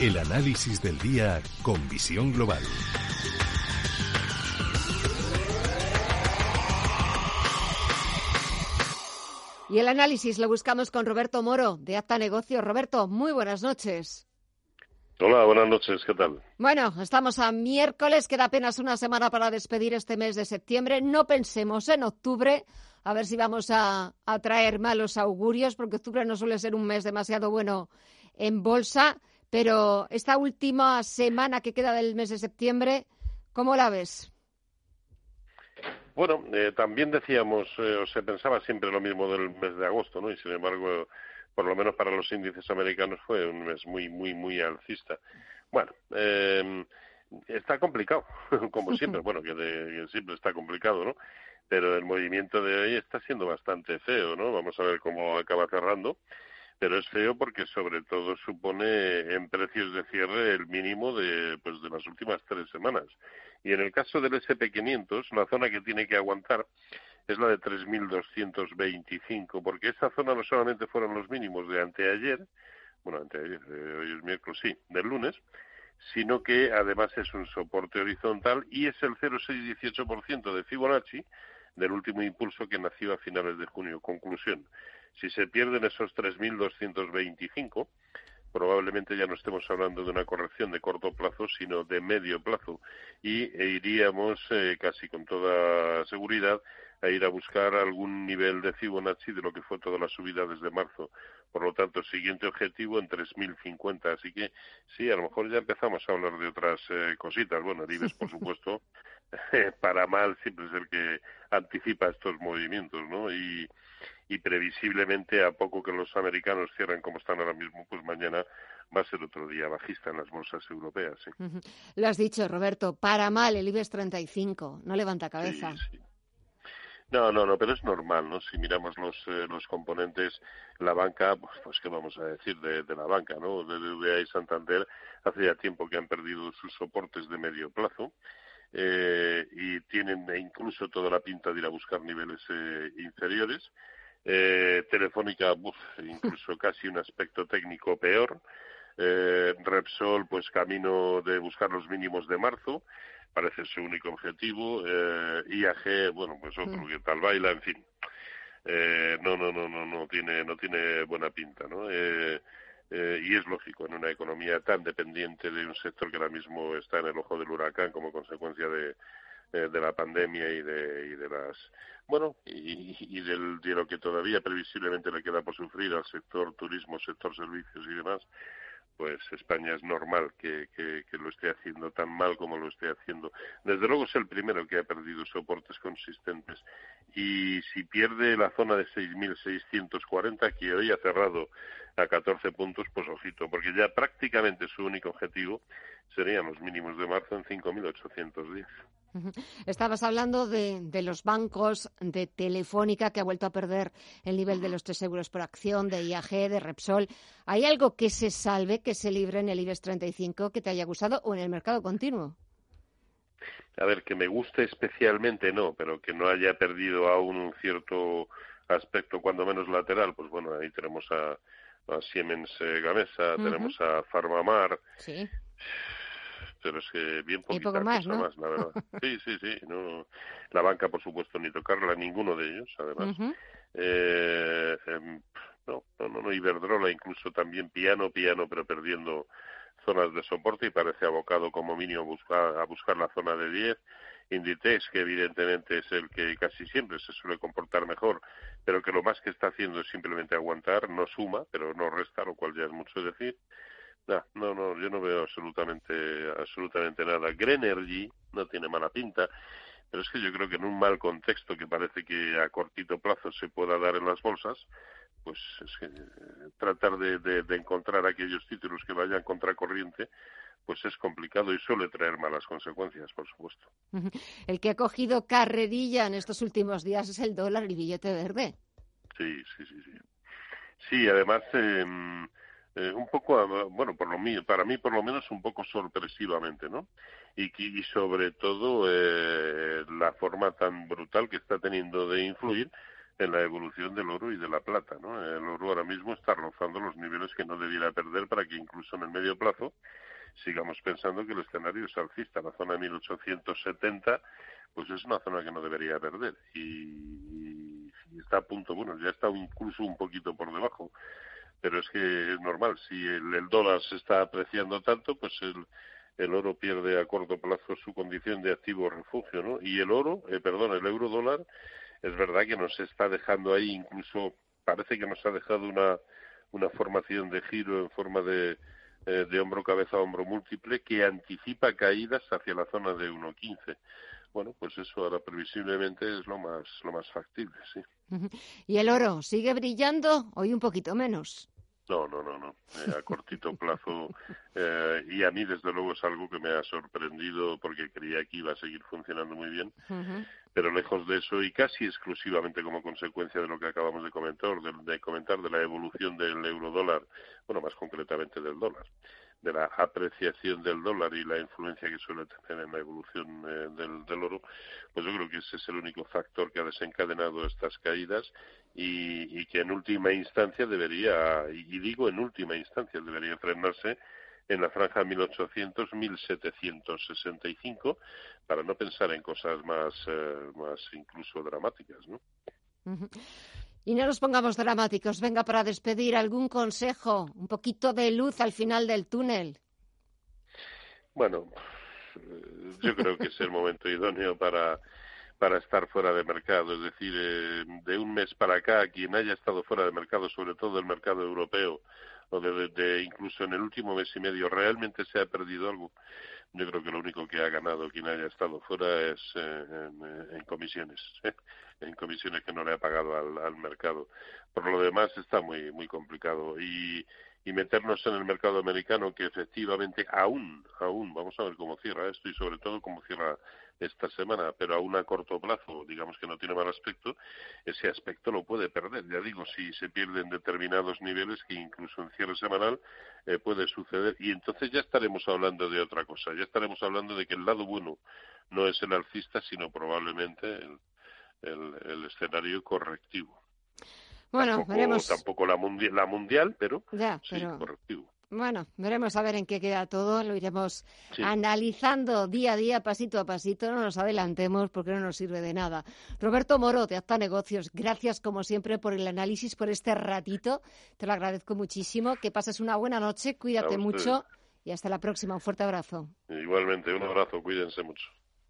El análisis del día con visión global. Y el análisis lo buscamos con Roberto Moro, de Acta Negocios. Roberto, muy buenas noches. Hola, buenas noches, ¿qué tal? Bueno, estamos a miércoles, queda apenas una semana para despedir este mes de septiembre. No pensemos en octubre, a ver si vamos a, a traer malos augurios, porque octubre no suele ser un mes demasiado bueno en bolsa. Pero esta última semana que queda del mes de septiembre, ¿cómo la ves? Bueno, eh, también decíamos, eh, o se pensaba siempre lo mismo del mes de agosto, ¿no? Y sin embargo, por lo menos para los índices americanos fue un mes muy, muy, muy alcista. Bueno, eh, está complicado, como siempre, bueno, que, que siempre está complicado, ¿no? Pero el movimiento de hoy está siendo bastante feo, ¿no? Vamos a ver cómo acaba cerrando pero es feo porque sobre todo supone en precios de cierre el mínimo de, pues, de las últimas tres semanas. Y en el caso del SP500, la zona que tiene que aguantar es la de 3.225, porque esa zona no solamente fueron los mínimos de anteayer, bueno, anteayer, eh, hoy es miércoles, sí, del lunes, sino que además es un soporte horizontal y es el 0,618% de Fibonacci del último impulso que nació a finales de junio. Conclusión, si se pierden esos 3.225, probablemente ya no estemos hablando de una corrección de corto plazo, sino de medio plazo. Y e iríamos eh, casi con toda seguridad a ir a buscar algún nivel de Fibonacci de lo que fue toda la subida desde marzo. Por lo tanto, siguiente objetivo en 3.050. Así que sí, a lo mejor ya empezamos a hablar de otras eh, cositas. Bueno, el IBEX, por supuesto, para mal siempre es el que anticipa estos movimientos, ¿no? Y, y previsiblemente a poco que los americanos cierren como están ahora mismo, pues mañana va a ser otro día bajista en las bolsas europeas. ¿sí? Lo has dicho, Roberto, para mal el IBEX 35, no levanta cabeza. No, no, no, pero es normal, ¿no? Si miramos los, eh, los componentes, la banca, pues, pues qué vamos a decir de, de la banca, ¿no? De BBVA y Santander hace ya tiempo que han perdido sus soportes de medio plazo eh, y tienen incluso toda la pinta de ir a buscar niveles eh, inferiores eh, Telefónica, incluso casi un aspecto técnico peor. Eh, Repsol, pues camino de buscar los mínimos de marzo, parece su único objetivo. Eh, IAG, bueno, pues otro mm. que tal baila, en fin. Eh, no, no, no, no, no tiene, no tiene buena pinta, ¿no? Eh, eh, y es lógico en una economía tan dependiente de un sector que ahora mismo está en el ojo del huracán como consecuencia de, eh, de la pandemia y de, y de las bueno y, y del, de lo que todavía previsiblemente le queda por sufrir al sector turismo, sector servicios y demás, pues España es normal que, que, que, lo esté haciendo tan mal como lo esté haciendo. Desde luego es el primero que ha perdido soportes consistentes. Y si pierde la zona de 6.640, que hoy ha cerrado a 14 puntos, pues ojito, porque ya prácticamente su único objetivo serían los mínimos de marzo en 5.810. Estabas hablando de, los bancos, de Telefónica, que ha vuelto a perder el nivel de los 3 euros por acción, de IAG, de Repsol. ¿Hay algo que se salve, que se libre en el IBEX 35 que te haya gustado o en el mercado continuo? A ver, que me guste especialmente no, pero que no haya perdido aún un cierto aspecto, cuando menos lateral, pues bueno, ahí tenemos a, Siemens eh, Gamesa, tenemos a Farmamar. Sí pero es que bien poquita más, ¿no? más, la verdad. Sí, sí, sí. No, la banca, por supuesto, ni tocarla, ninguno de ellos, además. eh, em, no, no, no, Iberdrola incluso también piano, piano, pero perdiendo zonas de soporte y parece abocado como mínimo buscar, a buscar la zona de 10. Inditex, que evidentemente es el que casi siempre se suele comportar mejor, pero que lo más que está haciendo es simplemente aguantar, no suma, pero no resta, lo cual ya es mucho decir. No, no, yo no veo absolutamente, absolutamente nada. Grenergy no tiene mala pinta, pero es que yo creo que en un mal contexto que parece que a cortito plazo se pueda dar en las bolsas, pues es que eh, tratar de, de, encontrar aquellos títulos que vayan contracorriente, pues es complicado y suele traer malas consecuencias, por supuesto. El que ha cogido carrerilla en estos últimos días es el dólar y billete verde. Sí, sí, sí, sí. Sí, además, eh, eh, un poco, bueno, por lo para mí por lo menos un poco sorpresivamente, ¿no? Y, y sobre todo eh, la forma tan brutal que está teniendo de influir en la evolución del oro y de la plata. ¿no? El oro ahora mismo está rozando los niveles que no debiera perder para que incluso en el medio plazo sigamos pensando que el escenario es alcista. La zona de 1870 pues es una zona que no debería perder y, está a punto, bueno, ya está incluso un poquito por debajo. Pero es que es normal, si el, dólar se está apreciando tanto, pues el, el oro pierde a corto plazo su condición de activo refugio, ¿no? Y el oro, eh, perdón, el euro dólar es verdad que nos está dejando ahí, incluso parece que nos ha dejado una, una formación de giro en forma de, eh, de hombro cabeza hombro múltiple que anticipa caídas hacia la zona de 1.15 bueno pues eso ahora previsiblemente es lo más lo más factible sí y el oro sigue brillando hoy un poquito menos no, no, no, no. Eh, a cortito plazo. Eh, y a mí, desde luego, es algo que me ha sorprendido porque creía que iba a seguir funcionando muy bien. Pero lejos de eso, y casi exclusivamente como consecuencia de lo que acabamos de comentar, de, de comentar de la evolución del euro dólar, bueno, más concretamente del dólar, de la apreciación del dólar y la influencia que suele tener en la evolución eh, del, del, oro, pues yo creo que ese es el único factor que ha desencadenado estas caídas y, que en última instancia debería, y digo en última instancia, debería frenarse en la franja 1800-1765 para no pensar en cosas más, eh, más incluso dramáticas, ¿no? Y no nos pongamos dramáticos. Venga, para despedir, algún consejo, un poquito de luz al final del túnel. Bueno, yo creo que es el momento idóneo para, para estar fuera de mercado. Es decir, eh, de un mes para acá, quien haya estado fuera de mercado, sobre todo el mercado europeo, o de, incluso en el último mes y medio, realmente se ha perdido algo. Yo creo que lo único que ha ganado quien haya estado fuera es eh, en, comisiones, en comisiones que no le ha pagado al, al, mercado. Por lo demás está muy muy complicado y, y meternos en el mercado americano que efectivamente aún aún vamos a ver cómo cierra esto y sobre todo cómo cierra esta semana, pero aún a corto plazo, digamos que no tiene mal aspecto, ese aspecto lo puede perder. Ya digo, si se pierden determinados niveles que incluso en cierre semanal eh, puede suceder y entonces ya estaremos hablando de otra cosa, ya estaremos hablando de que el lado bueno no es el alcista, sino probablemente el, el, escenario correctivo. Bueno, tampoco, veremos. Tampoco la, mundial, la mundial, pero sí, correctivo. Bueno, veremos a ver en qué queda todo, lo iremos analizando día a día, pasito a pasito, no nos adelantemos porque no nos sirve de nada. Roberto Moro, de Acta Negocios, gracias como siempre por el análisis, por este ratito, te lo agradezco muchísimo, que pases una buena noche, cuídate mucho y hasta la próxima, un fuerte abrazo. Igualmente, un abrazo, cuídense mucho.